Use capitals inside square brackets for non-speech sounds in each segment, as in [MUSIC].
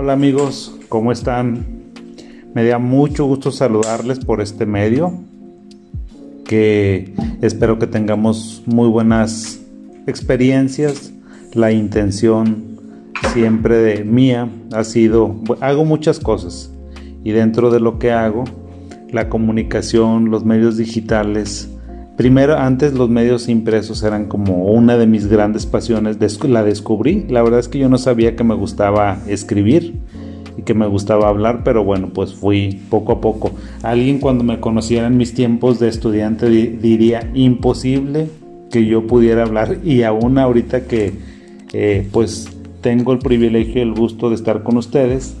Hola amigos, ¿cómo están? Me da mucho gusto saludarles por este medio, que espero que tengamos muy buenas experiencias. La intención siempre de mía ha sido, hago muchas cosas y dentro de lo que hago, la comunicación, los medios digitales, Primero, antes los medios impresos eran como una de mis grandes pasiones, la descubrí. La verdad es que yo no sabía que me gustaba escribir y que me gustaba hablar, pero bueno, pues fui poco a poco. Alguien cuando me conociera en mis tiempos de estudiante diría imposible que yo pudiera hablar y aún ahorita que eh, pues tengo el privilegio y el gusto de estar con ustedes,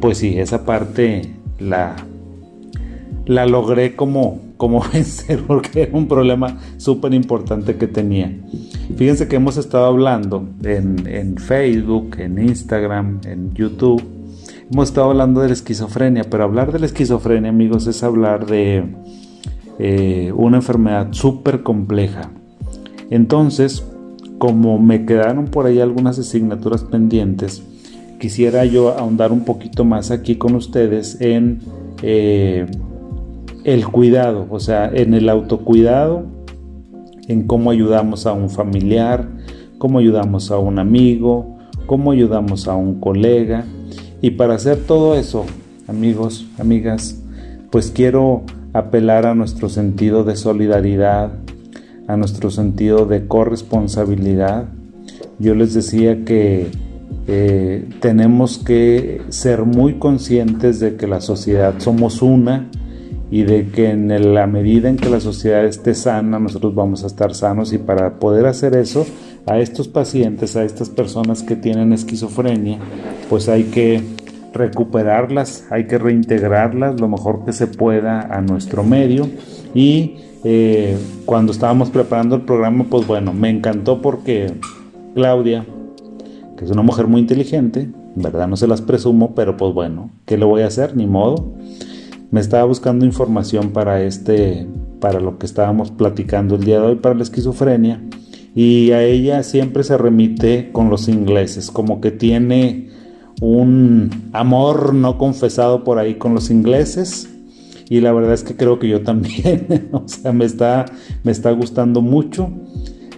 pues sí, esa parte la, la logré como cómo [LAUGHS] vencer porque era un problema súper importante que tenía. Fíjense que hemos estado hablando en, Facebook, en Instagram, en YouTube. Hemos estado hablando de la esquizofrenia, pero hablar de la esquizofrenia, amigos, es hablar de eh, una enfermedad súper compleja. Entonces, como me quedaron por ahí algunas asignaturas pendientes, quisiera yo ahondar un poquito más aquí con ustedes en eh, el cuidado, o sea, en el autocuidado, en cómo ayudamos a un familiar, cómo ayudamos a un amigo, cómo ayudamos a un colega. Y para hacer todo eso, amigos, amigas, pues quiero apelar a nuestro sentido de solidaridad, a nuestro sentido de corresponsabilidad. Yo les decía que eh, tenemos que ser muy conscientes de que la sociedad somos una, y de que en la medida en que la sociedad esté sana, nosotros vamos a estar sanos. Y para poder hacer eso, a estos pacientes, a estas personas que tienen esquizofrenia, pues hay que recuperarlas, hay que reintegrarlas lo mejor que se pueda a nuestro medio. Y eh, cuando estábamos preparando el programa, pues bueno, me encantó porque Claudia, que es una mujer muy inteligente, verdad no se las presumo, pero pues bueno, ¿qué le voy a hacer? Ni modo me estaba buscando información para este, para lo que estábamos platicando el día de hoy, para la esquizofrenia, y a ella siempre se remite con los ingleses, como que tiene un amor no confesado por ahí con los ingleses. Y la verdad es que creo que yo también, [LAUGHS] o sea, me está, me está gustando mucho.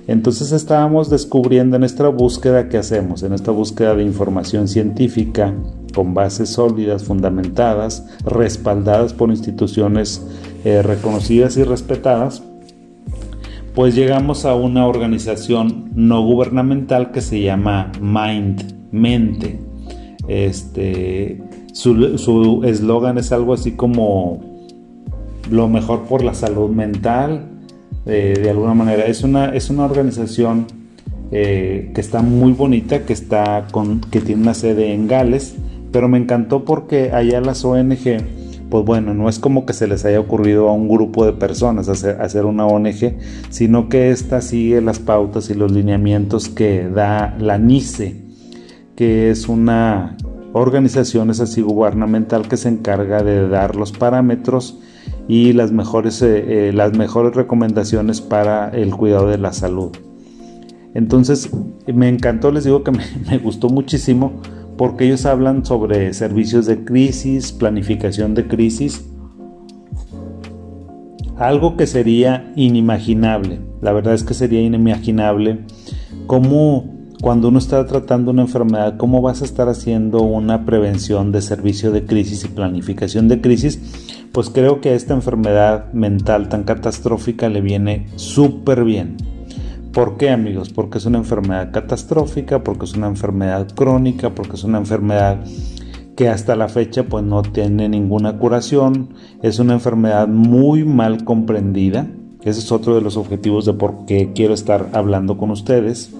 Entonces estábamos descubriendo en esta búsqueda que hacemos, en esta búsqueda de información científica, con bases sólidas, fundamentadas, respaldadas por instituciones eh, reconocidas y respetadas, pues llegamos a una organización no gubernamental que se llama Mind, Mente. Este, su eslogan es algo así como lo mejor por la salud mental, de alguna manera. Es una, es una organización eh, que está muy bonita, que, está con, que tiene una sede en Gales, pero me encantó porque allá las ONG, pues bueno, no es como que se les haya ocurrido a un grupo de personas hacer, una ONG, sino que esta sigue las pautas y los lineamientos que da la NICE, que es una organización así gubernamental que se encarga de dar los parámetros y las mejores, eh, eh, las mejores recomendaciones para el cuidado de la salud. Entonces me encantó, les digo que [LAUGHS] me gustó muchísimo porque ellos hablan sobre servicios de crisis, planificación de crisis, algo que sería inimaginable. La verdad es que sería inimaginable cómo cuando uno está tratando una enfermedad, cómo vas a estar haciendo una prevención de servicio de crisis y planificación de crisis. Pues creo que a esta enfermedad mental tan catastrófica le viene súper bien. ¿Por qué amigos? Porque es una enfermedad catastrófica, porque es una enfermedad crónica, porque es una enfermedad que hasta la fecha pues no tiene ninguna curación, es una enfermedad muy mal comprendida, ese es otro de los objetivos de por qué quiero estar hablando con ustedes,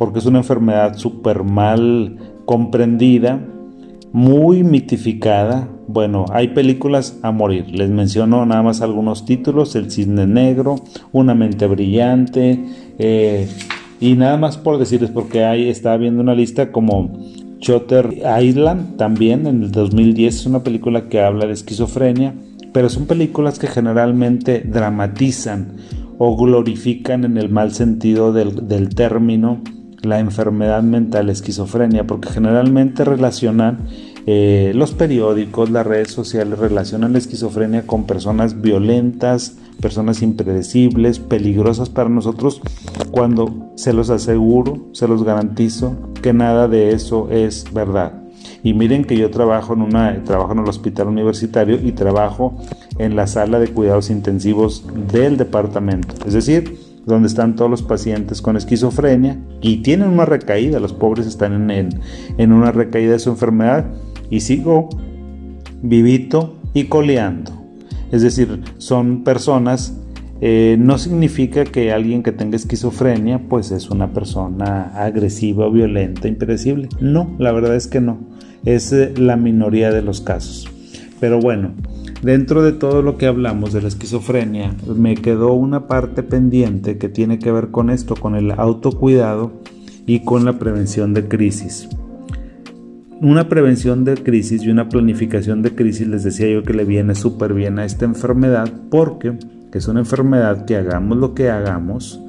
porque es una enfermedad súper mal comprendida, muy mitificada. Bueno, hay películas a morir. Les menciono nada más algunos títulos: El Cisne Negro, Una Mente Brillante, eh, y nada más por decirles, porque ahí estaba viendo una lista como Shutter Island, también en el 2010, es una película que habla de esquizofrenia, pero son películas que generalmente dramatizan o glorifican en el mal sentido del, del término la enfermedad mental esquizofrenia, porque generalmente relacionan eh, los periódicos, las redes sociales relacionan la esquizofrenia con personas violentas, personas impredecibles, peligrosas para nosotros, cuando se los aseguro, se los garantizo que nada de eso es verdad. Y miren que yo trabajo en una trabajo en el hospital universitario y trabajo en la sala de cuidados intensivos del departamento. Es decir, donde están todos los pacientes con esquizofrenia y tienen una recaída, los pobres están en, en una recaída de su enfermedad y sigo vivito y coleando. Es decir, son personas, eh, no significa que alguien que tenga esquizofrenia pues es una persona agresiva, violenta, impredecible. No, la verdad es que no. Es eh, la minoría de los casos. Pero bueno, dentro de todo lo que hablamos de la esquizofrenia, me quedó una parte pendiente que tiene que ver con esto, con el autocuidado y con la prevención de crisis. Una prevención de crisis y una planificación de crisis les decía yo que le viene súper bien a esta enfermedad porque es una enfermedad que hagamos lo que hagamos,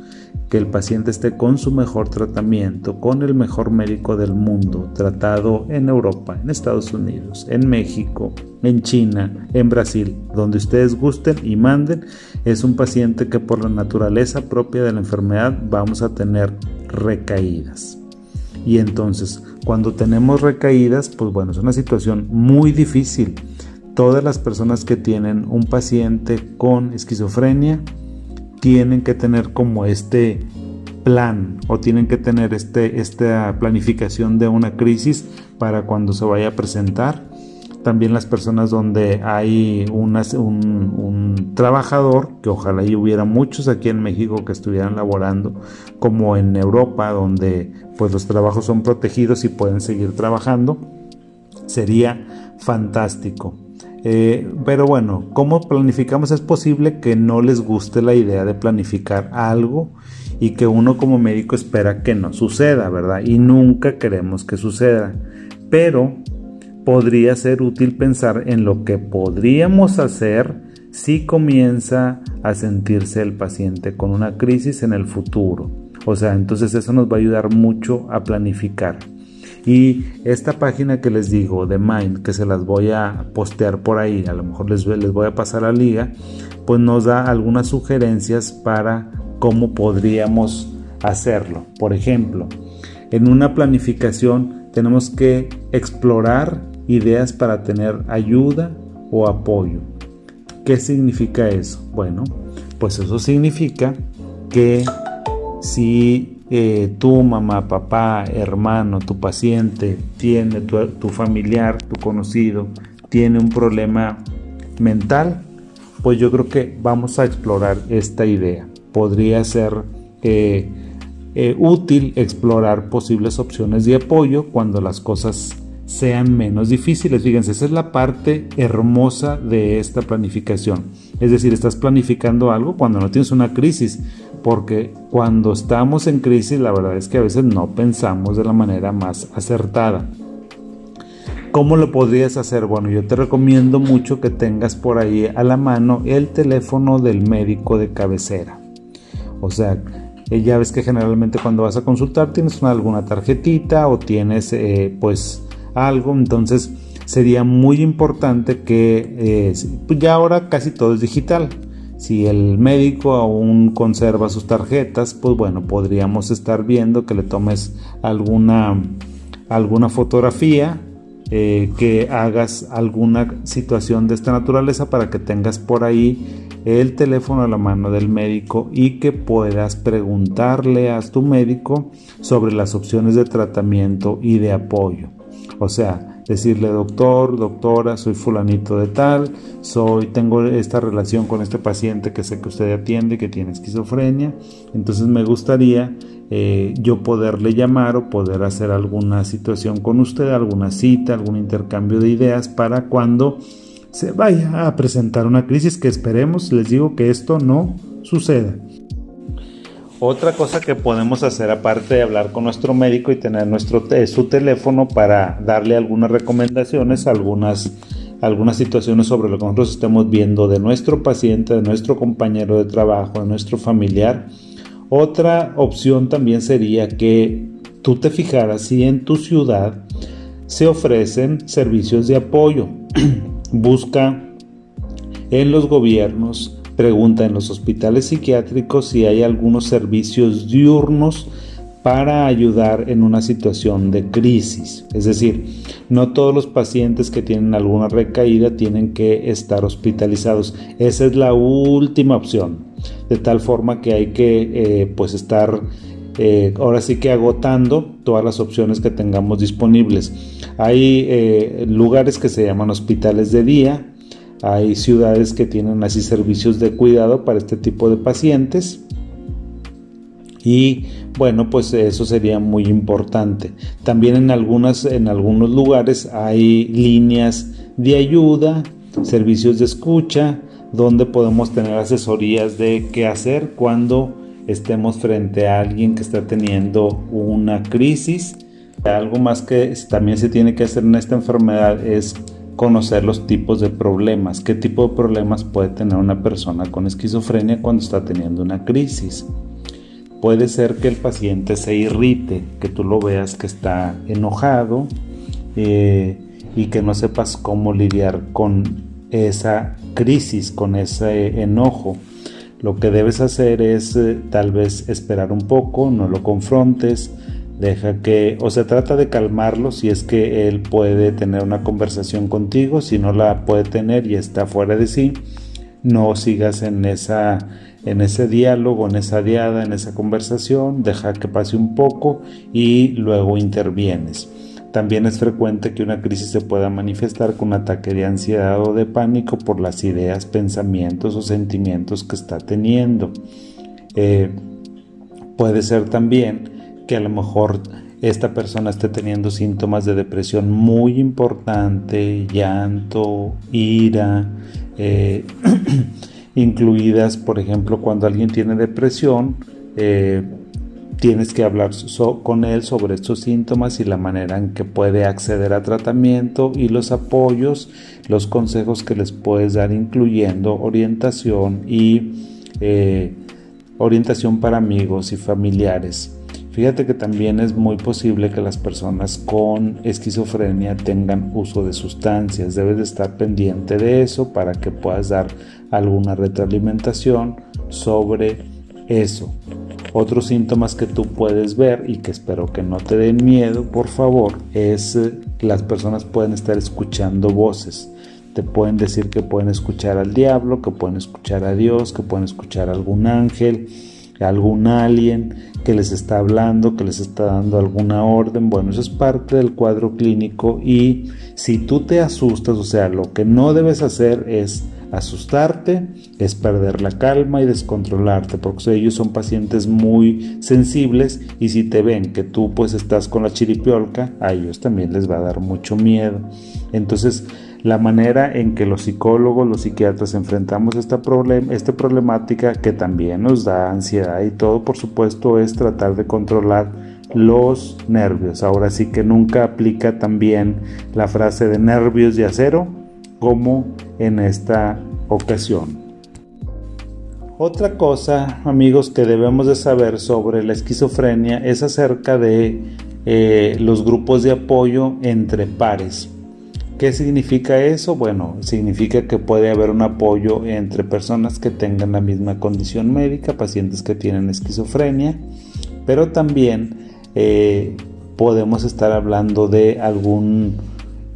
que el paciente esté con su mejor tratamiento, con el mejor médico del mundo, tratado en Europa, en Estados Unidos, en México, en China, en Brasil, donde ustedes gusten y manden, es un paciente que por la naturaleza propia de la enfermedad vamos a tener recaídas. Y entonces, cuando tenemos recaídas, pues bueno, es una situación muy difícil. Todas las personas que tienen un paciente con esquizofrenia tienen que tener como este plan o tienen que tener este, esta planificación de una crisis para cuando se vaya a presentar también las personas donde hay un, un, trabajador, que ojalá y hubiera muchos aquí en México que estuvieran laborando, como en Europa, donde pues los trabajos son protegidos y pueden seguir trabajando, sería fantástico. Eh, pero bueno, ¿cómo planificamos? Es posible que no les guste la idea de planificar algo y que uno como médico espera que no suceda, ¿verdad? Y nunca queremos que suceda. Pero podría ser útil pensar en lo que podríamos hacer si comienza a sentirse el paciente con una crisis en el futuro. O sea, entonces eso nos va a ayudar mucho a planificar. Y esta página que les digo de Mind, que se las voy a postear por ahí, a lo mejor les, les voy a pasar la liga, pues nos da algunas sugerencias para cómo podríamos hacerlo. Por ejemplo, en una planificación tenemos que explorar ideas para tener ayuda o apoyo. ¿Qué significa eso? Bueno, pues eso significa que si eh, tu mamá, papá, hermano, tu paciente, tiene tu, familiar, tu conocido, tiene un problema mental, pues yo creo que vamos a explorar esta idea. Podría ser eh, eh, útil explorar posibles opciones de apoyo cuando las cosas sean menos difíciles. Fíjense, esa es la parte hermosa de esta planificación. Es decir, estás planificando algo cuando no tienes una crisis, porque cuando estamos en crisis la verdad es que a veces no pensamos de la manera más acertada. ¿Cómo lo podrías hacer? Bueno, yo te recomiendo mucho que tengas por ahí a la mano el teléfono del médico de cabecera. O sea, eh, ya ves que generalmente cuando vas a consultar tienes alguna tarjetita o tienes eh, pues algo, entonces sería muy importante que eh, pues ya ahora casi todo es digital. Si el médico aún conserva sus tarjetas, pues bueno, podríamos estar viendo que le tomes alguna, alguna fotografía, eh, que hagas alguna situación de esta naturaleza para que tengas por ahí el teléfono a la mano del médico y que puedas preguntarle a tu médico sobre las opciones de tratamiento y de apoyo. O sea, decirle doctor, doctora, soy fulanito de tal, soy, tengo esta relación con este paciente que sé que usted atiende, que tiene esquizofrenia, entonces me gustaría eh, yo poderle llamar o poder hacer alguna situación con usted, alguna cita, algún intercambio de ideas para cuando se vaya a presentar una crisis que esperemos, les digo que esto no suceda. Otra cosa que podemos hacer aparte de hablar con nuestro médico y tener nuestro su teléfono para darle algunas recomendaciones, algunas algunas situaciones sobre lo que nosotros estemos viendo de nuestro paciente, de nuestro compañero de trabajo, de nuestro familiar. Otra opción también sería que tú te fijaras si en tu ciudad se ofrecen servicios de apoyo. [CLEARS THROAT] Busca en los gobiernos, pregunta en los hospitales psiquiátricos si hay algunos servicios diurnos para ayudar en una situación de crisis. Es decir, no todos los pacientes que tienen alguna recaída tienen que estar hospitalizados. Esa es la última opción. De tal forma que hay que eh, pues estar eh, ahora sí que agotando todas las opciones que tengamos disponibles. Hay eh, lugares que se llaman hospitales de día, hay ciudades que tienen así servicios de cuidado para este tipo de pacientes y bueno, pues eso sería muy importante. También en, algunas, en algunos lugares hay líneas de ayuda, servicios de escucha, donde podemos tener asesorías de qué hacer cuando estemos frente a alguien que está teniendo una crisis. Algo más que también se tiene que hacer en esta enfermedad es conocer los tipos de problemas, qué tipo de problemas puede tener una persona con esquizofrenia cuando está teniendo una crisis. Puede ser que el paciente se irrite, que tú lo veas que está enojado eh, y que no sepas cómo lidiar con esa crisis, con ese enojo. Lo que debes hacer es eh, tal vez esperar un poco, no lo confrontes, deja que, o se trata de calmarlo si es que él puede tener una conversación contigo, si no la puede tener y está fuera de sí, no sigas en esa en ese diálogo, en esa diada, en esa conversación, deja que pase un poco y luego intervienes. También es frecuente que una crisis se pueda manifestar con un ataque de ansiedad o de pánico por las ideas, pensamientos o sentimientos que está teniendo. Eh, puede ser también que a lo mejor esta persona esté teniendo síntomas de depresión muy importante, llanto, ira, eh, [CLEARS THROAT] incluidas, por ejemplo, cuando alguien tiene depresión, eh, tienes que hablar con él sobre estos síntomas y la manera en que puede acceder a tratamiento y los apoyos, los consejos que les puedes dar, incluyendo orientación y eh, orientación para amigos y familiares. Fíjate que también es muy posible que las personas con esquizofrenia tengan uso de sustancias. Debes de estar pendiente de eso para que puedas dar alguna retroalimentación sobre eso. Otros síntomas que tú puedes ver y que espero que no te den miedo, por favor, es que eh, las personas pueden estar escuchando voces. Te pueden decir que pueden escuchar al diablo, que pueden escuchar a Dios, que pueden escuchar a algún ángel, algún alien que les está hablando, que les está dando alguna orden. Bueno, eso es parte del cuadro clínico y si tú te asustas, o sea, lo que no debes hacer es asustarte, es perder la calma y descontrolarte, porque ellos son pacientes muy sensibles y si te ven que tú pues estás con la chiripiolca, a ellos también les va a dar mucho miedo. Entonces, la manera en que los psicólogos, los psiquiatras enfrentamos esta, problem esta problemática que también nos da ansiedad y todo, por supuesto, es tratar de controlar los nervios. Ahora sí que nunca aplica también la frase de nervios de acero como en esta ocasión. Otra cosa, amigos, que debemos de saber sobre la esquizofrenia es acerca de eh, los grupos de apoyo entre pares. ¿Qué significa eso? Bueno, significa que puede haber un apoyo entre personas que tengan la misma condición médica, pacientes que tienen esquizofrenia, pero también eh, podemos estar hablando de algún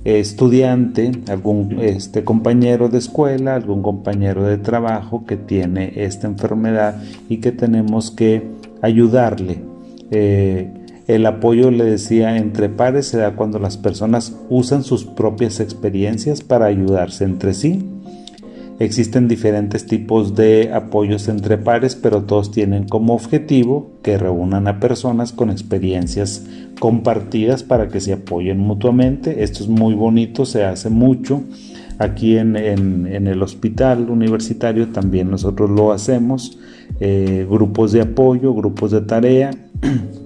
estudiante, algún este, compañero de escuela, algún compañero de trabajo que tiene esta enfermedad y que tenemos que ayudarle. Eh, el apoyo, le decía, entre pares se da cuando las personas usan sus propias experiencias para ayudarse entre sí. Existen diferentes tipos de apoyos entre pares, pero todos tienen como objetivo que reúnan a personas con experiencias compartidas para que se apoyen mutuamente. Esto es muy bonito, se hace mucho. Aquí en, el hospital universitario también nosotros lo hacemos. Eh, grupos de apoyo, grupos de tarea. [CLEARS THROAT]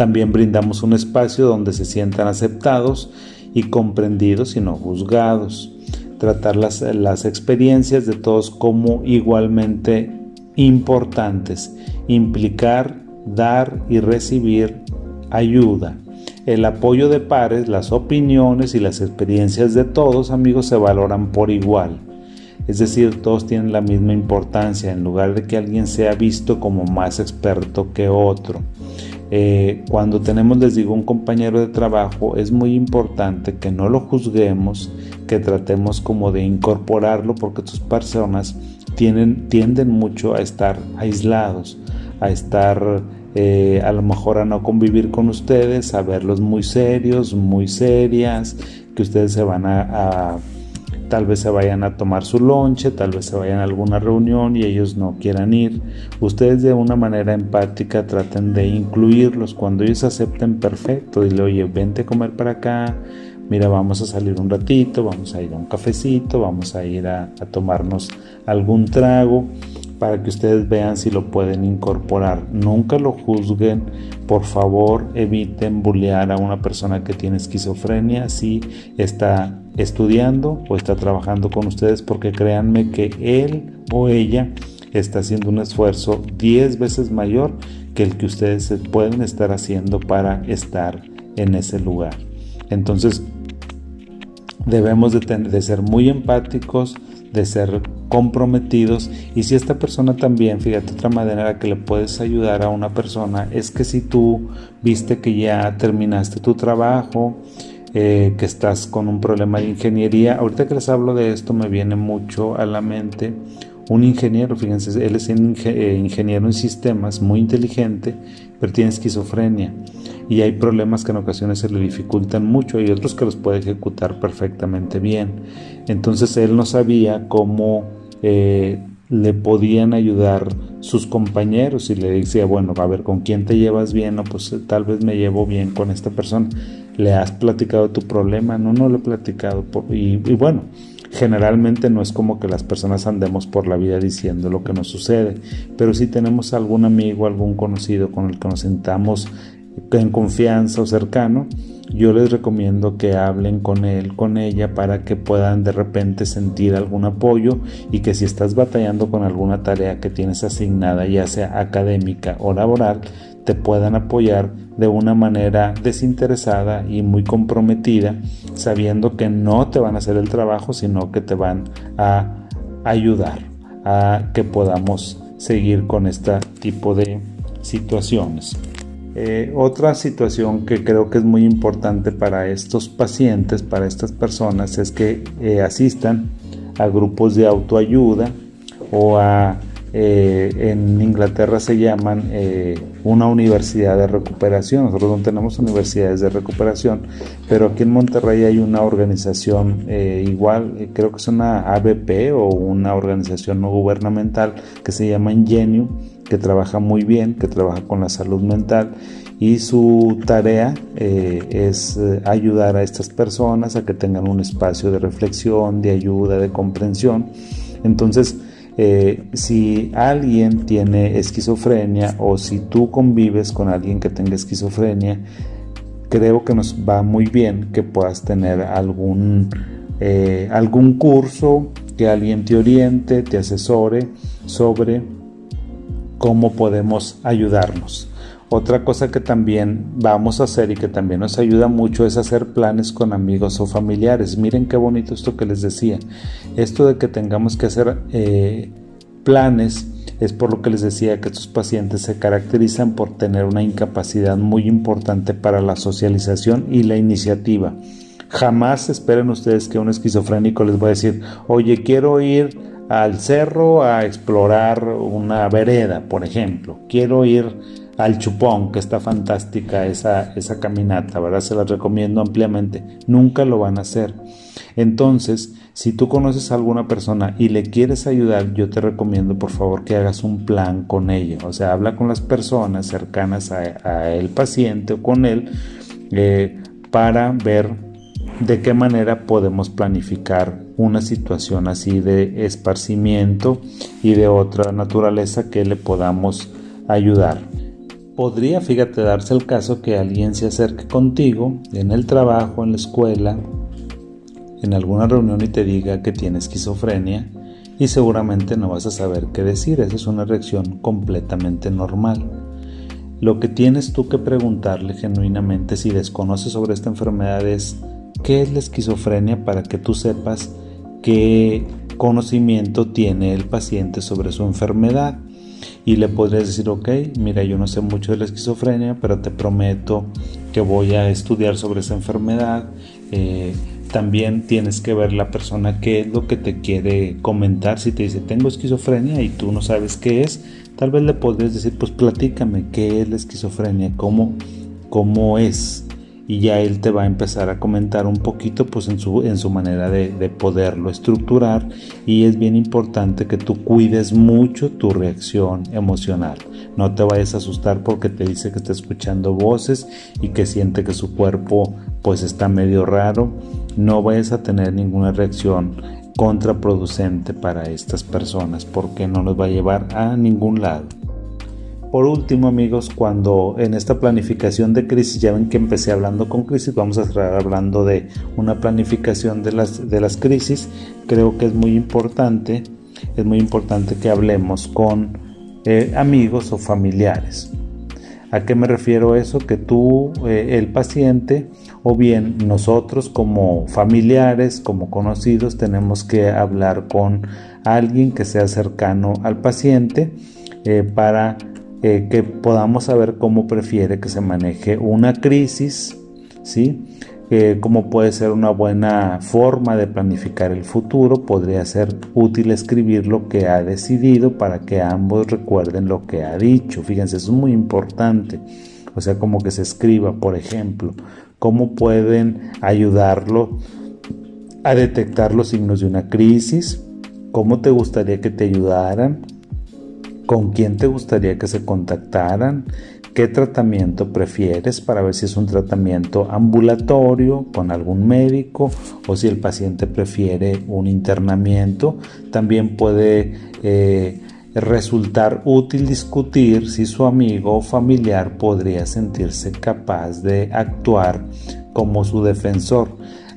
También brindamos un espacio donde se sientan aceptados y comprendidos y no juzgados. Tratar las, las experiencias de todos como igualmente importantes. Implicar, dar y recibir ayuda. El apoyo de pares, las opiniones y las experiencias de todos amigos se valoran por igual. Es decir, todos tienen la misma importancia en lugar de que alguien sea visto como más experto que otro. Eh, cuando tenemos, les digo, un compañero de trabajo, es muy importante que no lo juzguemos, que tratemos como de incorporarlo, porque tus personas tienden mucho a estar aislados, a estar eh, a lo mejor a no convivir con ustedes, a verlos muy serios, muy serias, que ustedes se van a tal vez se vayan a tomar su lonche, tal vez se vayan a alguna reunión y ellos no quieran ir. Ustedes de una manera empática traten de incluirlos. Cuando ellos acepten, perfecto. Dile, oye, vente a comer para acá. Mira, vamos a salir un ratito, vamos a ir a un cafecito, vamos a ir a, a tomarnos algún trago para que ustedes vean si lo pueden incorporar. Nunca lo juzguen, por favor eviten bullear a una persona que tiene esquizofrenia si está estudiando o está trabajando con ustedes porque créanme que él o ella está haciendo un esfuerzo 10 veces mayor que el que ustedes pueden estar haciendo para estar en ese lugar. Entonces debemos de, ser muy empáticos, de ser comprometidos y si esta persona también, fíjate otra manera que le puedes ayudar a una persona es que si tú viste que ya terminaste tu trabajo, eh, que estás con un problema de ingeniería, ahorita que les hablo de esto me viene mucho a la mente un ingeniero, fíjense, él es eh, ingeniero en sistemas, muy inteligente, pero tiene esquizofrenia y hay problemas que en ocasiones se le dificultan mucho y otros que los puede ejecutar perfectamente bien. Entonces él no sabía cómo eh, le podían ayudar sus compañeros y le decía, bueno, a ver, ¿con quién te llevas bien? O pues tal vez me llevo bien con esta persona. ¿Le has platicado tu problema? No, no lo he platicado. y bueno, Generalmente no es como que las personas andemos por la vida diciendo lo que nos sucede, pero si tenemos algún amigo, algún conocido con el que nos sentamos en confianza o cercano, yo les recomiendo que hablen con él, con ella, para que puedan de repente sentir algún apoyo y que si estás batallando con alguna tarea que tienes asignada, ya sea académica o laboral, te puedan apoyar de una manera desinteresada y muy comprometida, sabiendo que no te van a hacer el trabajo, sino que te van a ayudar a que podamos seguir con este tipo de situaciones. Eh, otra situación que creo que es muy importante para estos pacientes, para estas personas, es que eh, asistan a grupos de autoayuda o a, eh, en Inglaterra se llaman una universidad de recuperación. Nosotros no tenemos universidades de recuperación, pero aquí en Monterrey hay una organización igual, creo que es una ABP o una organización no gubernamental que se llama Ingenio que trabaja muy bien, que trabaja con la salud mental y su tarea eh, es eh, ayudar a estas personas a que tengan un espacio de reflexión, de ayuda, de comprensión. Entonces, eh, si alguien tiene esquizofrenia o si tú convives con alguien que tenga esquizofrenia, creo que nos va muy bien que puedas tener algún, algún curso, que alguien te oriente, te asesore sobre cómo podemos ayudarnos. Otra cosa que también vamos a hacer y que también nos ayuda mucho es hacer planes con amigos o familiares. Miren qué bonito esto que les decía. Esto de que tengamos que hacer eh, planes es por lo que les decía que estos pacientes se caracterizan por tener una incapacidad muy importante para la socialización y la iniciativa. Jamás esperen ustedes que un esquizofrénico les va a decir, oye, quiero ir al cerro a explorar una vereda, por ejemplo. Quiero ir al Chupón, que está fantástica esa, esa caminata, ¿verdad? Se las recomiendo ampliamente. Nunca lo van a hacer. Entonces, si tú conoces a alguna persona y le quieres ayudar, yo te recomiendo por favor que hagas un plan con ella. O sea, habla con las personas cercanas a, el paciente o con él eh, para ver de qué manera podemos planificar una situación así de esparcimiento y de otra naturaleza que le podamos ayudar. Podría, fíjate, darse el caso que alguien se acerque contigo en el trabajo, en la escuela, en alguna reunión y te diga que tiene esquizofrenia y seguramente no vas a saber qué decir. Esa es una reacción completamente normal. lo que tienes tú que preguntarle genuinamente si desconoces sobre esta enfermedad es qué es la esquizofrenia para que tú sepas qué conocimiento tiene el paciente sobre su enfermedad. Y le podrías decir, ok, mira, yo no sé mucho de la esquizofrenia, pero te prometo que voy a estudiar sobre esa enfermedad. Eh, también tienes que ver la persona qué es lo que te quiere comentar. Si te dice tengo esquizofrenia y tú no sabes qué es, tal vez le podrías decir pues platícame qué es la esquizofrenia, cómo, cómo es. Y ya él te va a empezar a comentar un poquito pues en su, en su manera de, de poderlo estructurar y es bien importante que tú cuides mucho tu reacción emocional. No te vayas a asustar porque te dice que está escuchando voces y que siente que su cuerpo pues está medio raro no vayas a tener ninguna reacción contraproducente para estas personas porque no nos va a llevar a ningún lado. Por último amigos, cuando en esta planificación de crisis, ya ven que empecé hablando con crisis, vamos a estar hablando de una planificación de las, de las crisis, creo que es muy importante, es muy importante que hablemos con eh, amigos o familiares. ¿A qué me refiero eso? Que tú, eh, el paciente, o bien nosotros como familiares, como conocidos, tenemos que hablar con alguien que sea cercano al paciente eh, para eh, que podamos saber cómo prefiere que se maneje una crisis, ¿sí? cómo puede ser una buena forma de planificar el futuro, podría ser útil escribir lo que ha decidido para que ambos recuerden lo que ha dicho. Fíjense, eso es muy importante. O sea, como que se escriba, por ejemplo, cómo pueden ayudarlo a detectar los signos de una crisis, cómo te gustaría que te ayudaran, con quién te gustaría que se contactaran, qué tratamiento prefieres para ver si es un tratamiento ambulatorio con algún médico o si el paciente prefiere un internamiento. También puede eh, resultar útil discutir si su amigo o familiar podría sentirse capaz de actuar como su defensor.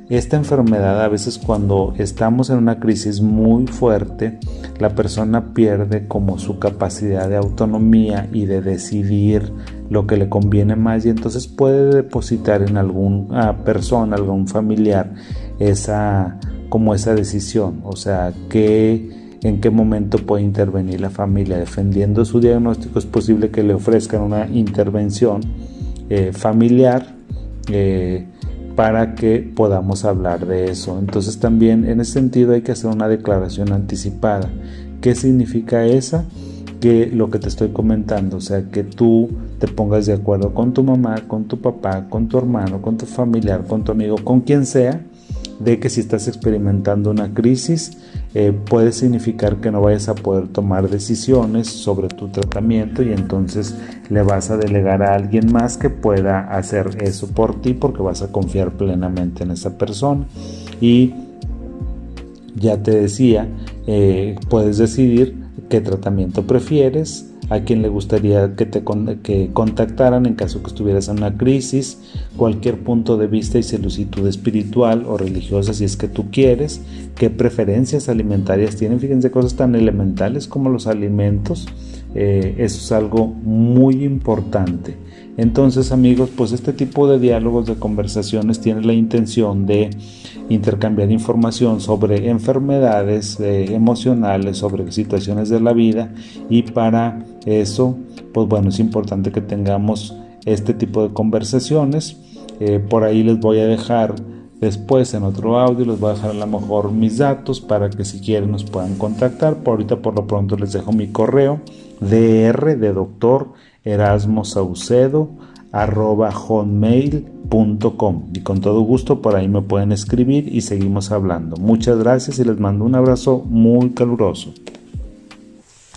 Esta enfermedad a veces cuando estamos en una crisis muy fuerte, la persona pierde como su capacidad de autonomía y de decidir lo que le conviene más y entonces puede depositar en alguna persona, algún familiar, esa como esa decisión, o sea, que en qué momento puede intervenir la familia. Defendiendo su diagnóstico es posible que le ofrezcan una intervención eh, familiar eh, para que podamos hablar de eso. Entonces también en ese sentido hay que hacer una declaración anticipada. ¿Qué significa esa? Que lo que te estoy comentando, o sea, que tú te pongas de acuerdo con tu mamá, con tu papá, con tu hermano, con tu familiar, con tu amigo, con quien sea, de que si estás experimentando una crisis eh, puede significar que no vayas a poder tomar decisiones sobre tu tratamiento y entonces le vas a delegar a alguien más que pueda hacer eso por ti porque vas a confiar plenamente en esa persona. Y ya te decía eh, puedes decidir qué tratamiento prefieres a quien le gustaría que te que contactaran en caso que estuvieras en una crisis, cualquier punto de vista y solicitud espiritual o religiosa si es que tú quieres, qué preferencias alimentarias tienen, fíjense cosas tan elementales como los alimentos, eh, eso es algo muy importante. Entonces amigos, pues este tipo de diálogos, de conversaciones tiene la intención de intercambiar información sobre enfermedades eh, emocionales, sobre situaciones de la vida y para eso, pues bueno, es importante que tengamos este tipo de conversaciones. Eh, por ahí les voy a dejar después en otro audio, les voy a dejar a lo mejor mis datos para que si quieren nos puedan contactar. Por ahorita por lo pronto les dejo mi correo dr de doctor Saucedo y con todo gusto por ahí me pueden escribir y seguimos hablando. Muchas gracias y les mando un abrazo muy caluroso.